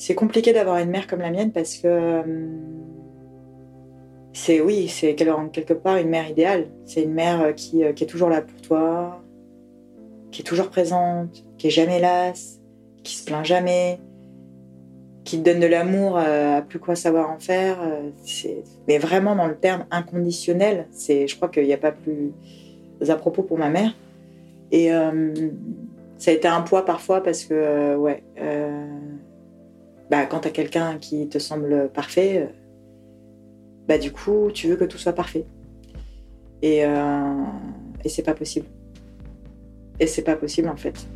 C'est compliqué d'avoir une mère comme la mienne parce que c'est oui, c'est quelque part une mère idéale. C'est une mère qui, qui, est toujours là pour toi, qui est toujours présente, qui est jamais lasse, qui se plaint jamais, qui te donne de l'amour à plus quoi savoir en faire. Mais vraiment dans le terme inconditionnel, c'est, je crois qu'il n'y a pas plus à propos pour ma mère. Et euh, ça a été un poids parfois parce que, euh, ouais, euh, bah, quand tu quelqu'un qui te semble parfait, bah, du coup, tu veux que tout soit parfait. Et, et c'est pas possible. Et c'est pas possible en fait.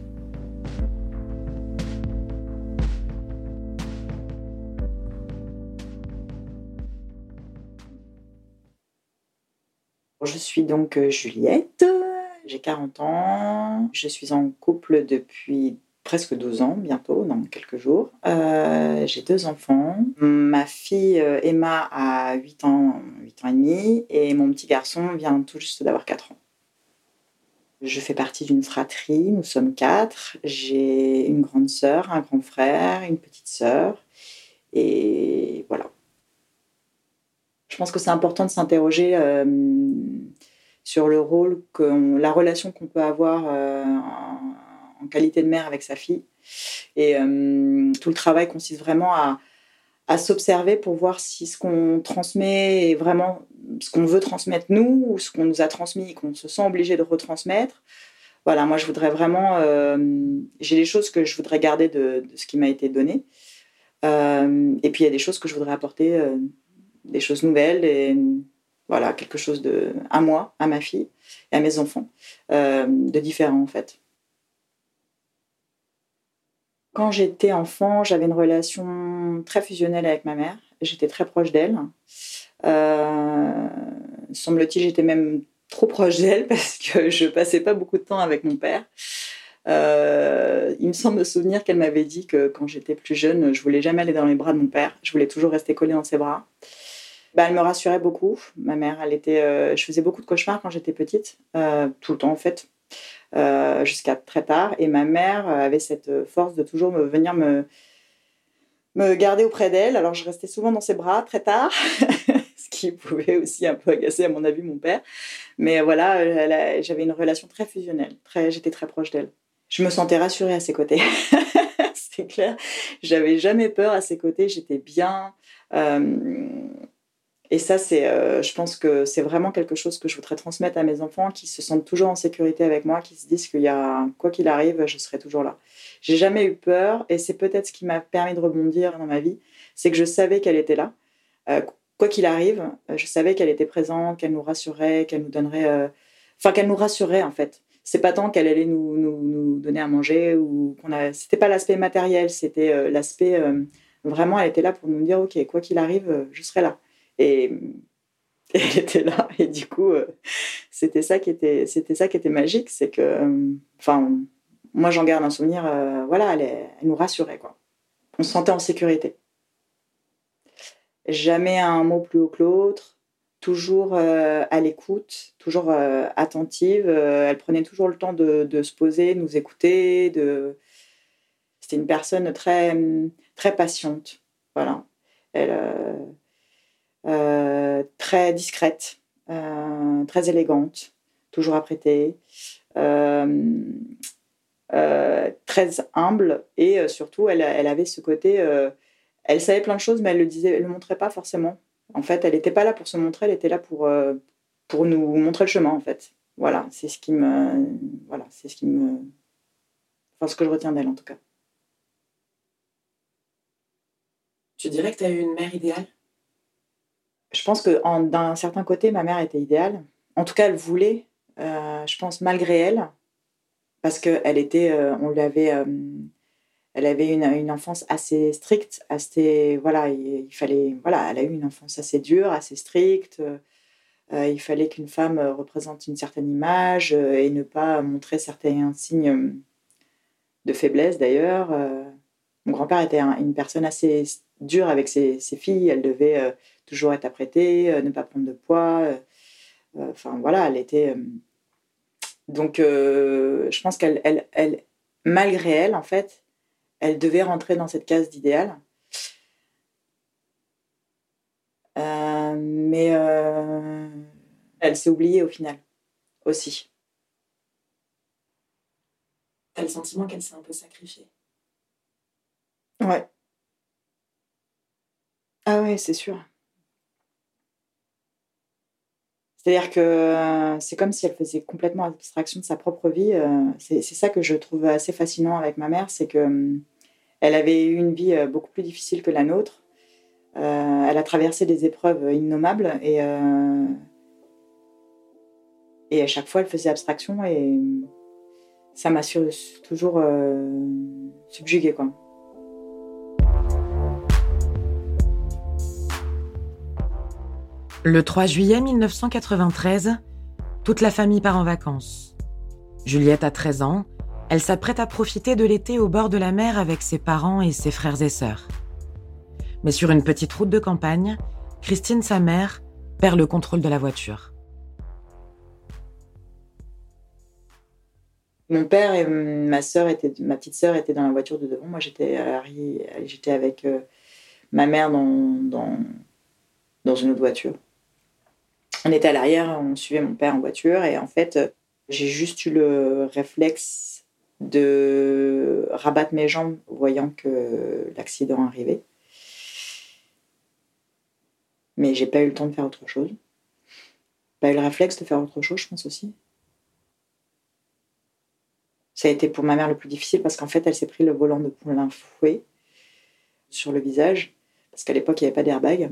Je suis donc Juliette, j'ai 40 ans, je suis en couple depuis presque 12 ans, bientôt, dans quelques jours. Euh, j'ai deux enfants. Ma fille euh, Emma a 8 ans, 8 ans et demi, et mon petit garçon vient tout juste d'avoir 4 ans. Je fais partie d'une fratrie, nous sommes quatre. J'ai une grande sœur, un grand frère, une petite sœur, et voilà. Je pense que c'est important de s'interroger euh, sur le rôle, que la relation qu'on peut avoir qualité de mère avec sa fille. Et euh, tout le travail consiste vraiment à, s'observer pour voir si ce qu'on transmet est vraiment ce qu'on veut transmettre nous ou ce qu'on nous a transmis et qu'on se sent obligé de retransmettre. Voilà, moi je voudrais vraiment. Euh, j'ai des choses que je voudrais garder de, ce qui m'a été donné. et puis il y a des choses que je voudrais apporter, des choses nouvelles et voilà, quelque chose de, à moi, à ma fille et à mes enfants, euh, de différent en fait. Quand j'étais enfant, j'avais une relation très fusionnelle avec ma mère. J'étais très proche d'elle. Euh, semble-t-il, j'étais même trop proche d'elle parce que je passais pas beaucoup de temps avec mon père. Euh, il me semble me souvenir qu'elle m'avait dit que quand j'étais plus jeune, je voulais jamais aller dans les bras de mon père. Je voulais toujours rester collée dans ses bras. Bah, elle me rassurait beaucoup. Ma mère, elle était, euh, je faisais beaucoup de cauchemars quand j'étais petite, tout le temps en fait, euh, jusqu'à très tard. Et ma mère avait cette force de toujours venir me, me garder auprès d'elle. Alors je restais souvent dans ses bras très tard, ce qui pouvait aussi un peu agacer à mon avis mon père. Mais voilà, j'avais une relation très fusionnelle. Très, j'étais très proche d'elle. Je me sentais rassurée à ses côtés. C'est clair. J'avais jamais peur à ses côtés. J'étais bien. Et ça, c'est, euh, je pense que c'est vraiment quelque chose que je voudrais transmettre à mes enfants, qui se sentent toujours en sécurité avec moi, qui se disent qu'il y a, quoi qu'il arrive, je serai toujours là. J'ai jamais eu peur, et c'est peut-être ce qui m'a permis de rebondir dans ma vie, c'est que je savais qu'elle était là. Euh, quoi qu'il arrive, euh, je savais qu'elle était présente, qu'elle nous rassurait, qu'elle nous donnerait, enfin qu'elle nous rassurait en fait. C'est pas tant qu'elle allait nous, nous, nous, donner à manger ou qu'on a. C'était pas l'aspect matériel, c'était l'aspect vraiment. Elle était là pour nous dire ok, quoi qu'il arrive, je serai là. Et, elle était là. Et du coup, euh, c'était ça qui était, c'était ça qui était magique, c'est que, euh, enfin, moi j'en garde un souvenir. Euh, voilà, elle, nous rassurait quoi. On se sentait en sécurité. Jamais un mot plus haut que l'autre. Toujours à l'écoute, toujours attentive. elle prenait toujours le temps de, de se poser, nous écouter. De... C'était une personne très, très patiente. Voilà. Elle, très discrète, euh, très élégante, toujours apprêtée. Euh, très humble et surtout elle, elle, avait ce côté elle savait plein de choses mais elle le disait elle le montrait pas forcément. En fait elle n'était pas là pour se montrer elle était là pour pour nous montrer le chemin en fait. Voilà c'est ce qui me voilà c'est ce qui me enfin ce que je retiens d'elle en tout cas. Tu dirais que tu as eu une mère idéale? Je pense que d'un certain côté, ma mère était idéale. En tout cas, elle voulait, euh, je pense, malgré elle, parce qu'elle était, euh, on lui avait, euh, elle avait une, une, enfance assez stricte, assez, voilà, il, fallait, voilà, elle a eu une enfance assez dure, assez stricte. il fallait qu'une femme représente une certaine image et ne pas montrer certains signes de faiblesse d'ailleurs. mon grand-père était une personne assez dure avec ses, filles. Elle devait euh, toujours être apprêtée, euh, ne pas prendre de poids. Euh, enfin voilà, elle était. Donc je pense qu'elle, elle, malgré elle, en fait, elle devait rentrer dans cette case d'idéal. mais elle s'est oubliée au final aussi. T'as le sentiment qu'elle s'est un peu sacrifiée? Ouais. Ah ouais, c'est sûr. C'est-à-dire que euh, c'est comme si elle faisait complètement abstraction de sa propre vie. euh, C'est ça que je trouve assez fascinant avec ma mère, c'est que hum, elle avait eu une vie euh, beaucoup plus difficile que la nôtre. Euh, elle a traversé des épreuves innommables et euh, et à chaque fois elle faisait abstraction et ça m'a toujours euh, subjuguée quoi. Le 3 juillet 1993, toute la famille part en vacances. Juliette a 13 ans, elle s'apprête à profiter de l'été au bord de la mer avec ses parents et ses frères et sœurs. Mais sur une petite route de campagne, Christine, sa mère, perd le contrôle de la voiture. Mon père et ma sœur étaient, ma petite sœur étaient dans la voiture de devant. Moi, j'étais avec euh, ma mère dans, dans une autre voiture. On était à l'arrière, on suivait mon père en voiture et en fait, euh, j'ai juste eu le réflexe de rabattre mes jambes voyant que l'accident arrivait. Mais j'ai pas eu le temps de faire autre chose. Pas eu le réflexe de faire autre chose, je pense aussi. Ça a été pour ma mère le plus difficile parce qu'en fait, elle s'est pris le volant de plein fouet sur le visage parce qu'à l'époque, il n'y avait pas d'airbag.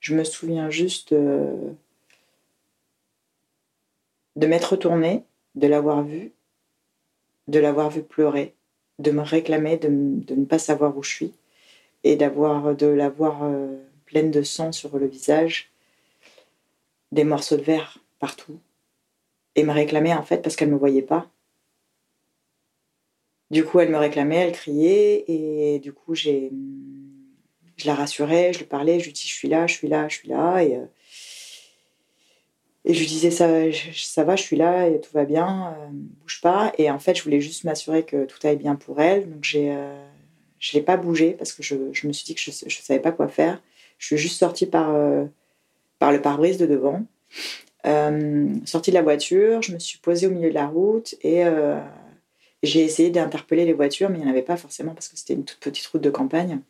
Je me souviens juste euh, de m'être retournée, de l'avoir vue, de l'avoir vue pleurer, de me réclamer, de, ne pas savoir où je suis et d'avoir de l'avoir euh, pleine de sang sur le visage, des morceaux de verre partout et me réclamait en fait parce qu'elle ne me voyait pas. Du coup, elle me réclamait, elle criait, et du coup, j'ai, je la rassurais, je lui parlais, je lui dis je suis là, je suis là, je suis là, et, euh, et je lui disais ça, ça va, je suis là, et tout va bien, euh, bouge pas. Et en fait, je voulais juste m'assurer que tout allait bien pour elle, donc j'ai, euh, je l'ai pas bougé parce que je, je me suis dit que je, je savais pas quoi faire. Je suis juste sortie par, euh, par le pare-brise de devant. Euh, sortie de la voiture, je me suis posée au milieu de la route et j'ai essayé d'interpeller les voitures, mais il n'y en avait pas forcément parce que c'était une toute petite route de campagne.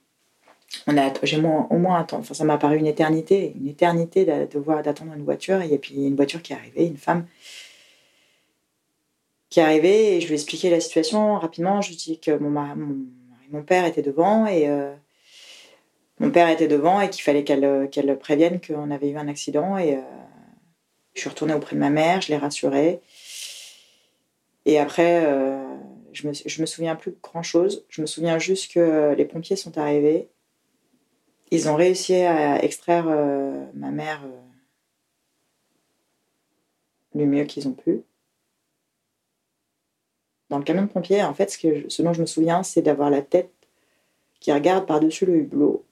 On a, j'ai au moins attendu, enfin, ça m'a paru une éternité, une éternité de voir d'attendre une voiture et puis une voiture qui est arrivée, une femme qui est arrivée et je lui ai expliqué la situation rapidement. Je lui ai dit que mon, mari- mon, père était devant et euh, mon père était devant et qu'il fallait qu'elle euh, qu'elle prévienne qu'on avait eu un accident et euh, je suis retournée auprès de ma mère, je l'ai rassurée. Et après, je me, je me souviens plus grand chose. Je me souviens juste que les pompiers sont arrivés. Ils ont réussi à extraire euh, ma mère euh, du mieux qu'ils ont pu. Dans le camion de pompiers, en fait, ce dont je me souviens, c'est d'avoir la tête qui regarde par-dessus le hublot,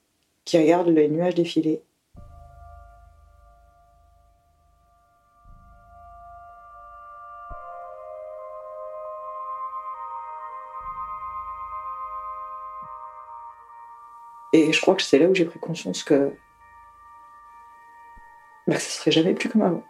qui regarde les nuages défiler. Et je crois que c'est là où j'ai pris conscience que, bah, ça serait jamais plus comme avant.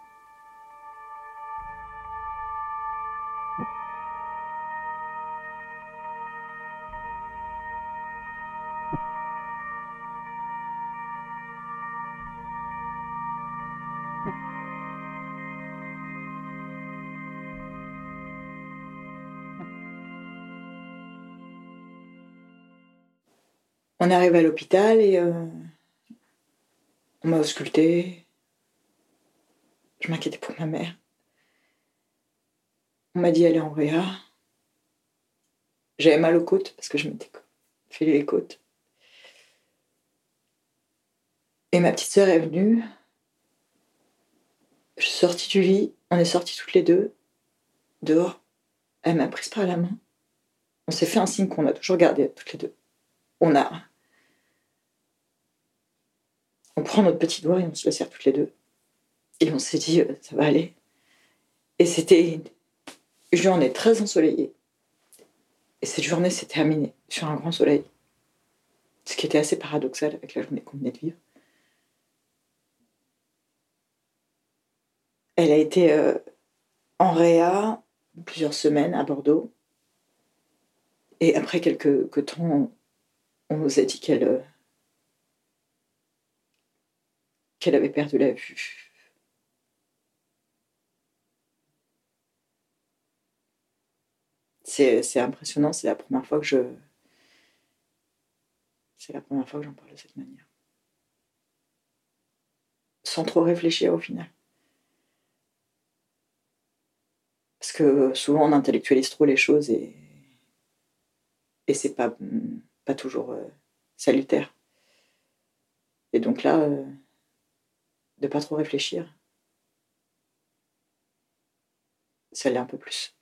On est arrivé à l'hôpital et euh, on m'a ausculté. Je m'inquiétais pour ma mère. On m'a dit est en réa. J'avais mal aux côtes parce que je m'étais fait les côtes. Et ma petite sœur est venue. Je suis sortie du lit. On est sortis toutes les deux dehors. Elle m'a prise par la main. On s'est fait un signe qu'on a toujours gardé toutes les deux. On a on prend notre petit doigt et on se le serre toutes les deux. Et on s'est dit, euh, ça va aller. Et c'était une journée très ensoleillée. Et cette journée s'est terminée sur un grand soleil. Ce qui était assez paradoxal avec la journée qu'on venait de vivre. Elle a été euh, en réa plusieurs semaines à Bordeaux. Et après quelques temps, on nous a dit qu'elle euh, qu'elle avait perdu la vue. C'est impressionnant, c'est la première fois que je. C'est la première fois que j'en parle de cette manière. Sans trop réfléchir au final. Parce que souvent on intellectualise trop les choses et, et c'est pas, pas toujours euh, salutaire. Et donc là, euh, de pas trop réfléchir, ça l'est un peu plus.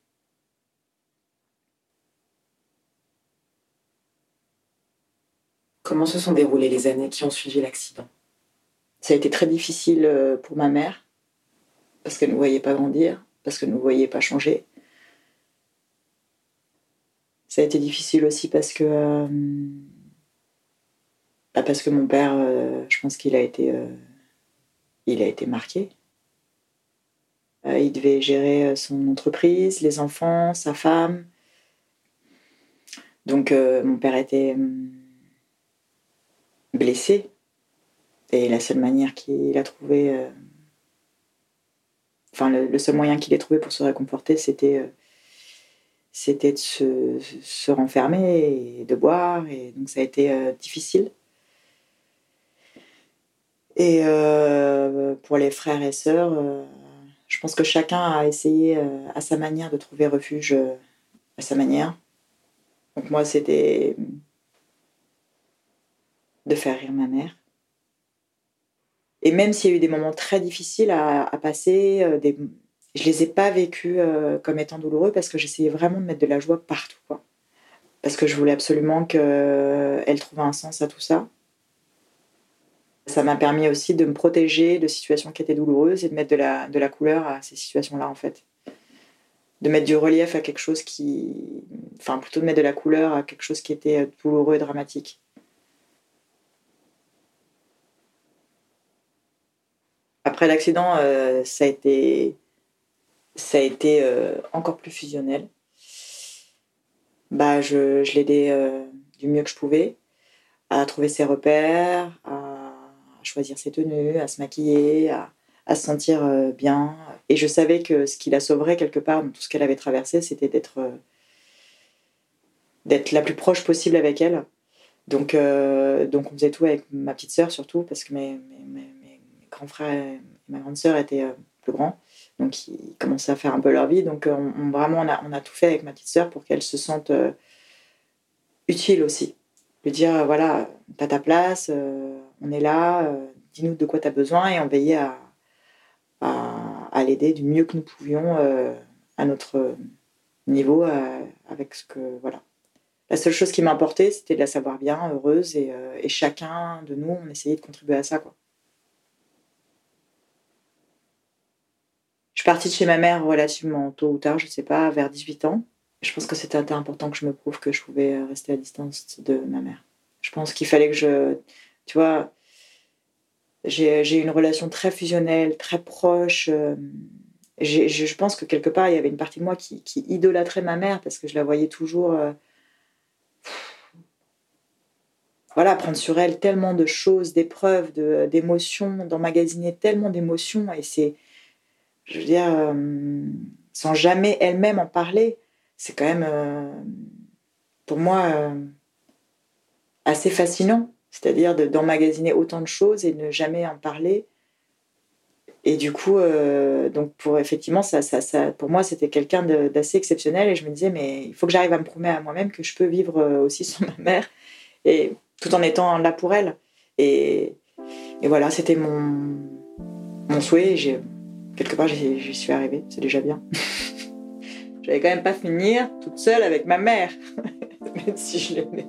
Comment se sont déroulées les années qui ont suivi l'accident? Ça a été très difficile euh, pour ma mère, parce qu'elle ne voyait pas grandir parce que ne voyait pas changer. Ça a été difficile aussi parce que euh, bah, parce que mon père, euh, je pense qu'il a été euh, il a été marqué. il devait gérer son entreprise, les enfants, sa femme. Donc mon père était blessé et la seule manière qu'il a trouvé enfin, le, seul moyen qu'il ait trouvé pour se réconforter, c'était euh, de se, renfermer et de boire. Et donc ça a été euh, difficile. Et euh, pour les frères et sœurs, je pense que chacun a essayé à sa manière de trouver refuge à sa manière. Donc moi, c'était de faire rire ma mère. Et même s'il y a eu des moments très difficiles à, passer, euh, je les ai pas vécus euh, comme étant douloureux parce que j'essayais vraiment de mettre de la joie partout. Parce que je voulais absolument qu'elle trouve un sens à tout ça. Ça m'a permis aussi de me protéger de situations qui étaient douloureuses et de mettre de la, de la couleur à ces situations-là, en fait. De mettre du relief à quelque chose qui. Enfin, plutôt de mettre de la couleur à quelque chose qui était douloureux et dramatique. Après l'accident, euh, ça a été, ça a été euh, encore plus fusionnel. Bah, je, je l'aidais euh, du mieux que je pouvais à trouver ses repères, à choisir ses tenues, à se maquiller, à, à se sentir bien. Et je savais que ce qui la sauverait quelque part dans tout ce qu'elle avait traversé, c'était d'être d'être la plus proche possible avec elle. Donc, donc on faisait tout avec ma petite sœur surtout, parce que mes, mes grand frère et ma grande sœur étaient euh, plus grands. Donc, ils commençaient à faire un peu leur vie. Donc, euh, on, vraiment, on a, on a, tout fait avec ma petite sœur pour qu'elle se sente euh, utile aussi. Dire, voilà, t'as ta place, on est là, dis-nous de quoi tu as besoin et on veillait à, à, l'aider du mieux que nous pouvions à notre niveau avec ce que, voilà. La seule chose qui m'importait, c'était de la savoir bien, heureuse, et, et, chacun de nous, on essayait de contribuer à ça. Quoi. Je suis partie de chez ma mère relativement tôt ou tard, je ne sais pas, vers 18 ans. Je pense que c'était important que je me prouve que je pouvais euh, rester à distance de ma mère. Je pense qu'il fallait que je. Tu vois, j'ai une relation très fusionnelle, très proche. Euh, je pense que quelque part, il y avait une partie de moi qui, idolâtrait ma mère parce que je la voyais toujours. Euh, voilà, prendre sur elle tellement de choses, d'épreuves, d'émotions, d'emmagasiner tellement d'émotions. Et c'est je veux dire, sans jamais elle-même en parler, c'est quand même, euh, pour moi, euh, assez fascinant. C'est-à-dire d'emmagasiner autant de choses et ne jamais en parler. Et du coup, donc pour effectivement, ça, ça, pour moi, c'était quelqu'un d'assez exceptionnel. Et je me disais, mais il faut que j'arrive à me prouver à moi-même que je peux vivre aussi sans ma mère, et tout en étant là pour elle. Et, voilà, c'était mon, souhait. Quelque part, j'y suis arrivée, c'est déjà bien. J'allais quand même pas finir toute seule avec ma mère, même si je l'aimais.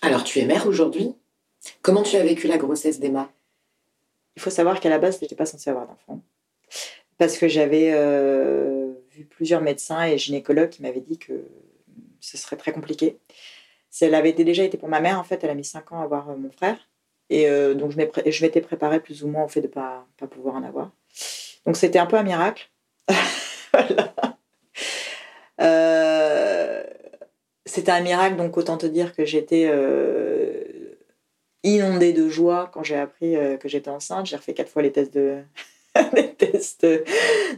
Alors, tu es mère aujourd'hui? Comment tu as vécu la grossesse d'Emma? Il faut savoir qu'à la base, je n'étais pas censée avoir d'enfant. Parce que j'avais euh, vu plusieurs médecins et gynécologues qui m'avaient dit que ce serait très compliqué. Elle avait déjà été pour ma mère, en fait, elle a mis 5 ans à avoir euh, mon frère. Et euh, donc, je m'étais préparée plus ou moins au fait de ne pas, pouvoir en avoir. Donc, c'était un peu un miracle. voilà. c'était un miracle, donc autant te dire que j'étais inondée de joie quand j'ai appris que j'étais enceinte. J'ai refait quatre fois les tests de, des tests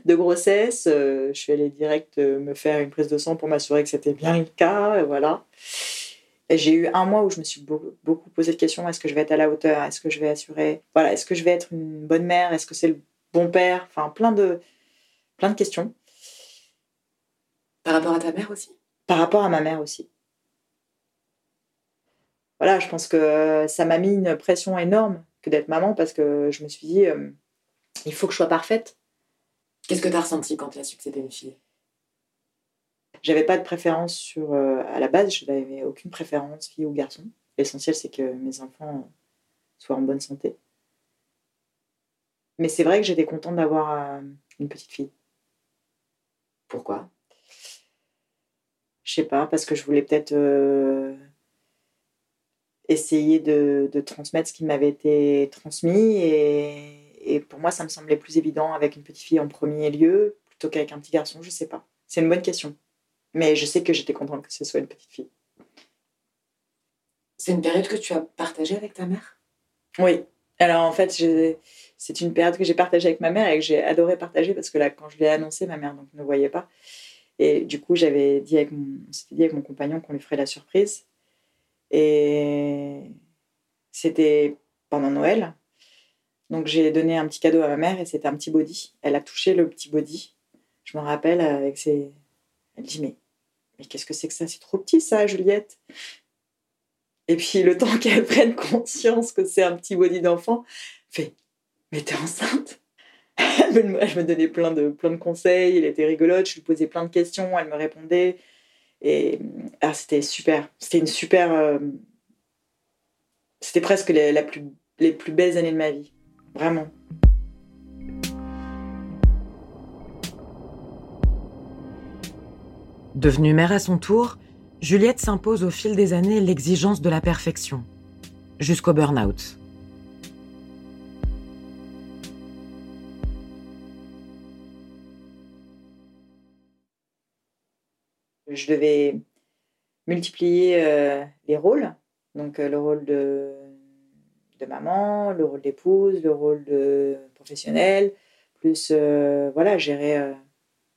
de grossesse. Euh, je suis allée direct euh, me faire une prise de sang pour m'assurer que c'était bien le cas. Voilà. J'ai eu un mois où je me suis beaucoup, posé de questions. Est-ce que je vais être à la hauteur? Est-ce que je vais assurer? Voilà. Est-ce que je vais être une bonne mère? Est-ce que c'est le bon père? Enfin, plein de, plein de questions. Par rapport à ta mère aussi? Par rapport à ma mère aussi. Voilà, je pense que ça m'a mis une pression énorme que d'être maman parce que je me suis dit, euh, il faut que je sois parfaite. Qu'est-ce que tu as ressenti quand tu as su que c'était une fille? J'avais pas de préférence sur. Euh, à la base, je n'avais aucune préférence, fille ou garçon. L'essentiel, c'est que mes enfants soient en bonne santé. Mais c'est vrai que j'étais contente d'avoir euh, une petite fille. Pourquoi? Je sais pas, parce que je voulais peut-être euh, essayer de, de, transmettre ce qui m'avait été transmis et et pour moi, ça me semblait plus évident avec une petite fille en premier lieu plutôt qu'avec un petit garçon. Je sais pas. C'est une bonne question. Mais je sais que j'étais contente que ce soit une petite fille. C'est une période que tu as partagée avec ta mère? Oui. Alors en fait, c'est une période que j'ai partagée avec ma mère et que j'ai adoré partager parce que là, quand je l'ai annoncé, ma mère donc, ne voyait pas. Et du coup, j'avais dit avec mon, dit avec mon compagnon qu'on lui ferait la surprise. Et c'était pendant Noël. Donc j'ai donné un petit cadeau à ma mère et c'était un petit body. Elle a touché le petit body. Je me rappelle avec ses. Elle dit mais mais qu'est-ce que c'est que ça? C'est trop petit ça, Juliette. Et puis le temps qu'elle prenne conscience que c'est un petit body d'enfant, fait mais t'es enceinte? Elle me donnait plein de plein de conseils. Elle était rigolote. Je lui posais plein de questions. Elle me répondait. Et ah, c'était super. C'était une super. Euh, c'était presque la plus, les plus belles années de ma vie. Vraiment. Devenue mère à son tour, Juliette s'impose au fil des années l'exigence de la perfection, jusqu'au burn-out. Je devais multiplier euh, les rôles, donc euh, le rôle de maman, le rôle d'épouse, le rôle de professionnel, plus euh, voilà, gérer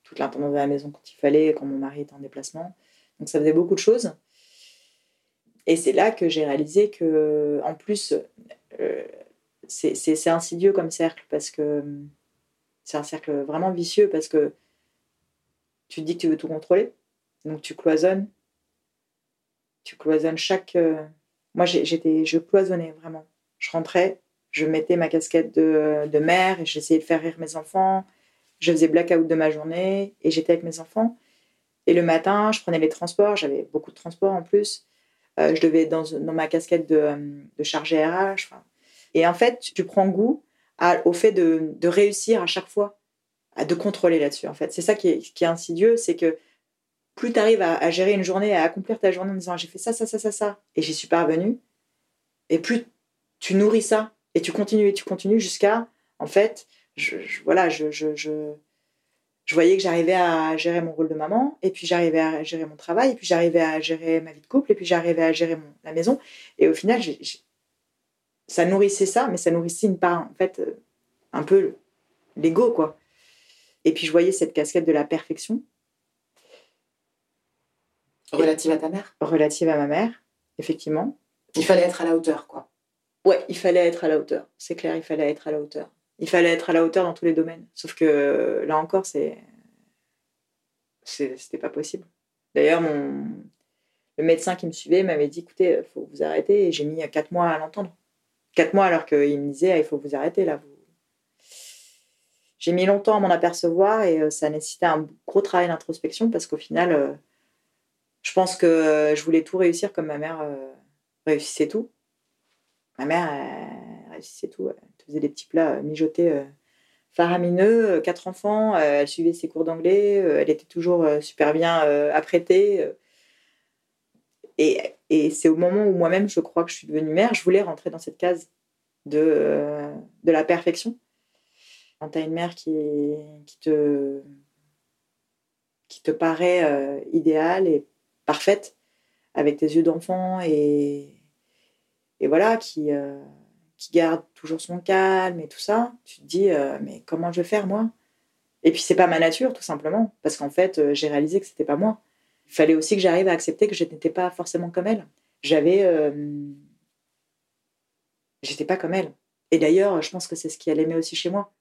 toute l'intendance de la maison quand il fallait, quand mon mari était en déplacement. Donc ça faisait beaucoup de choses. Et c'est là que j'ai réalisé que, en plus, c'est insidieux comme cercle parce que c'est un cercle vraiment vicieux parce que tu te dis que tu veux tout contrôler, donc tu cloisonnes, tu cloisonnes chaque. Moi, j'étais, je cloisonnais vraiment je rentrais, je mettais ma casquette de, mère et j'essayais de faire rire mes enfants. Je faisais blackout de ma journée et j'étais avec mes enfants. Et le matin, je prenais les transports, j'avais beaucoup de transports en plus. Euh, je devais dans, ma casquette de, de chargé RH. Et en fait, tu prends goût au fait de, réussir à chaque fois, de contrôler là-dessus. En fait, c'est ça qui est, insidieux, c'est que plus tu arrives à, à, gérer une journée, à accomplir ta journée en disant j'ai fait ça, ça, ça, ça, ça, et j'y suis parvenu, et plus tu nourris ça et tu continues et tu continues jusqu'à, en fait, je, voilà, je, je, je, voyais que j'arrivais à gérer mon rôle de maman, et puis j'arrivais à gérer mon travail, et puis j'arrivais à gérer ma vie de couple, et puis j'arrivais à gérer mon, la maison. Et au final, ça nourrissait ça, mais ça nourrissait une part, en fait, euh, un peu l'ego, quoi. Et puis je voyais cette casquette de la perfection. Relative à ta mère Relative à ma mère, effectivement. Il fallait être à la hauteur, quoi. Ouais, il fallait être à la hauteur. C'est clair, il fallait être à la hauteur. Il fallait être à la hauteur dans tous les domaines. Sauf que là encore, c'est. C'était pas possible. D'ailleurs, mon... le médecin qui me suivait m'avait dit écoutez, il faut vous arrêter. Et j'ai mis quatre mois à l'entendre. Quatre mois alors qu'il me disait il faut vous arrêter là. Vous... J'ai mis longtemps à m'en apercevoir et euh, ça nécessitait un gros travail d'introspection parce qu'au final, euh, je pense que je voulais tout réussir comme ma mère euh, réussissait tout. Ma mère, réussissait tout. Elle faisait des petits plats mijotés euh, faramineux, euh, quatre enfants, euh, elle suivait ses cours d'anglais, elle était toujours super bien apprêtée. Et, c'est au moment où moi-même, je crois que je suis devenue mère, je voulais rentrer dans cette case de, de la perfection. Quand tu as une mère qui, qui, te, qui te paraît idéale et parfaite, avec tes yeux d'enfant et, voilà, qui, euh, qui garde toujours son calme et tout ça, tu te dis, euh, mais comment je vais faire moi? Et puis c'est pas ma nature, tout simplement, parce qu'en fait, euh, j'ai réalisé que c'était pas moi. Il fallait aussi que j'arrive à accepter que je n'étais pas forcément comme elle. J'avais. J'étais pas comme elle. Et d'ailleurs, je pense que c'est ce qu'elle aimait aussi chez moi.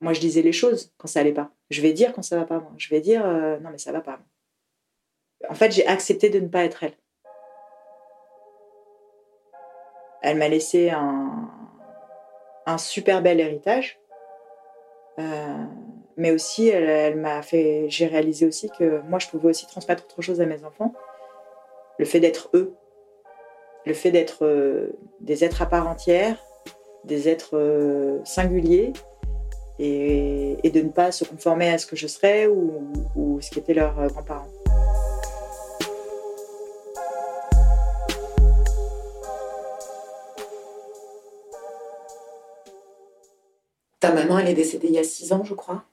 Moi, je disais les choses quand ça allait pas. Je vais dire quand ça va pas. Je vais dire, non, mais ça va pas. En fait, j'ai accepté de ne pas être elle. Elle m'a laissé un, super bel héritage. Euh, mais aussi, elle, m'a fait. J'ai réalisé aussi que moi, je pouvais aussi transmettre autre chose à mes enfants. Le fait d'être eux. Le fait d'être euh, des êtres à part entière, des êtres euh, singuliers, et, et, de ne pas se conformer à ce que je serais ou, ou ce qu'étaient leurs grands-parents. Elle est décédée il y a six ans, je crois.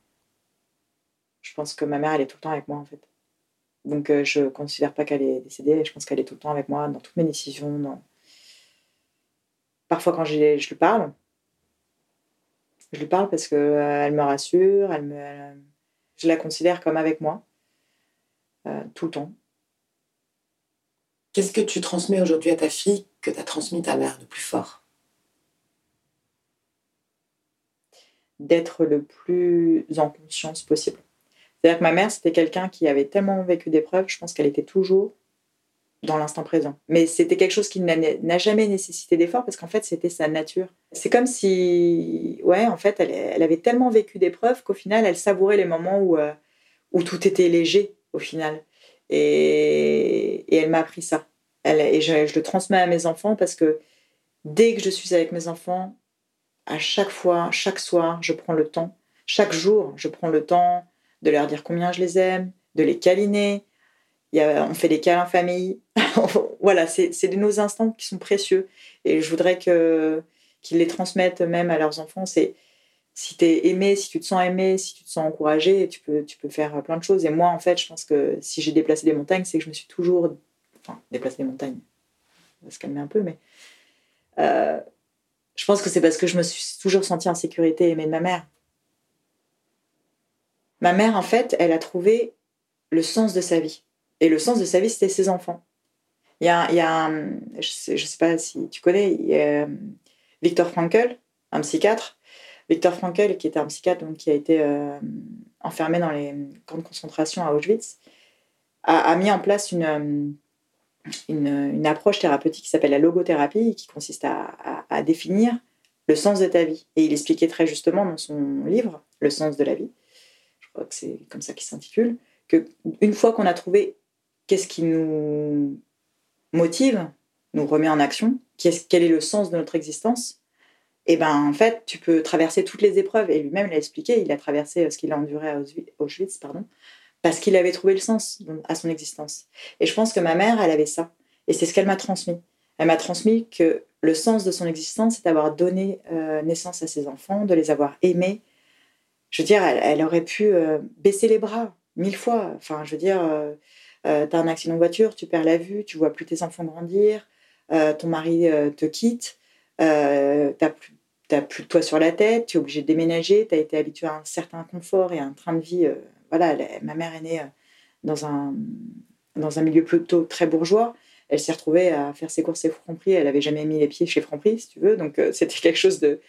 Je pense que ma mère, elle est tout le temps avec moi, en fait. Donc, euh, je ne considère pas qu'elle est décédée. Je pense qu'elle est tout le temps avec moi dans toutes mes décisions. Parfois, quand je, lui parle, je lui parle parce qu'elle euh, me rassure. Elle me, je la considère comme avec moi, euh, tout le temps. Qu'est-ce que tu transmets aujourd'hui à ta fille que tu as transmis ta mère de plus fort? D'être le plus en conscience possible. C'est-à-dire que ma mère, c'était quelqu'un qui avait tellement vécu d'épreuves, je pense qu'elle était toujours dans l'instant présent. Mais c'était quelque chose qui n'a jamais nécessité d'effort parce qu'en fait, c'était sa nature. C'est comme si, ouais, en fait, elle, avait tellement vécu d'épreuves qu'au final, elle savourait les moments où, euh, où tout était léger, au final. Et, elle m'a appris ça. Elle, et je, je le transmets à mes enfants parce que dès que je suis avec mes enfants, à chaque fois, chaque soir, je prends le temps, chaque jour, je prends le temps de leur dire combien je les aime, de les câliner. Il y a, on fait des câlins famille. voilà, c'est de nos instants qui sont précieux. Et je voudrais qu'ils les transmettent même à leurs enfants. C'est si tu es aimé, si tu te sens aimé, si tu te sens encouragé, tu peux, tu peux faire plein de choses. Et moi, en fait, je pense que si j'ai déplacé des montagnes, c'est que je me suis toujours. Enfin, déplacé des montagnes, on va se calmer un peu, mais. Euh, je pense que c'est parce que je me suis toujours sentie en sécurité et aimée de ma mère. Ma mère, en fait, elle a trouvé le sens de sa vie. Et le sens de sa vie, c'était ses enfants. Il y a, a je ne sais, pas si tu connais, a Victor Frankl, un psychiatre. Victor Frankl, qui était un psychiatre donc, qui a été euh, enfermé dans les camps de concentration à Auschwitz, a, a mis en place une, euh, une, approche thérapeutique qui s'appelle la logothérapie, qui consiste à, définir le sens de ta vie. Et il expliquait très justement dans son livre, Le sens de la vie, je crois que c'est comme ça qu'il s'intitule, que une fois qu'on a trouvé qu'est-ce qui nous motive, nous remet en action, quel est le sens de notre existence, et eh ben en fait, tu peux traverser toutes les épreuves. Et lui-même l'a expliqué, il a traversé ce qu'il a enduré à Auschwitz, pardon, parce qu'il avait trouvé le sens à son existence. Et je pense que ma mère, elle avait ça. Et c'est ce qu'elle m'a transmis. Elle m'a transmis que le sens de son existence, c'est d'avoir donné euh, naissance à ses enfants, de les avoir aimés. Je veux dire, elle, aurait pu euh, baisser les bras mille fois. Enfin, je veux dire, euh, tu as un accident de voiture, tu perds la vue, tu vois plus tes enfants grandir, ton mari te quitte, tu n'as plus, plus de toit sur la tête, tu es obligé de déménager, tu as été habitué à un certain confort et à un train de vie voilà, ma mère est née euh, dans un, dans un milieu plutôt très bourgeois. Elle s'est retrouvée à faire ses courses chez Franprix. Elle n'avait jamais mis les pieds chez Franprix, si tu veux. Donc, euh, c'était quelque chose de.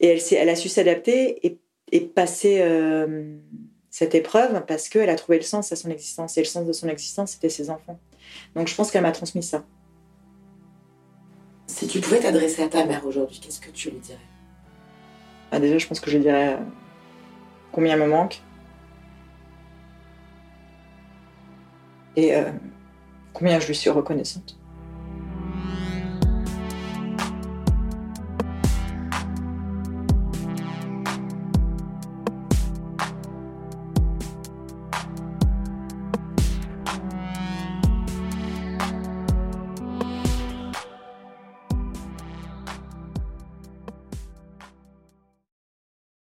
Et elle, elle a su s'adapter et, et, passer euh, cette épreuve parce qu'elle a trouvé le sens à son existence. Et le sens de son existence, c'était ses enfants. Donc, je pense qu'elle m'a transmis ça. Si tu pouvais t'adresser à ta mère aujourd'hui, qu'est-ce que tu lui dirais? Ah, Déjà, je pense que je lui dirais combien me manque et euh, combien je lui suis reconnaissante.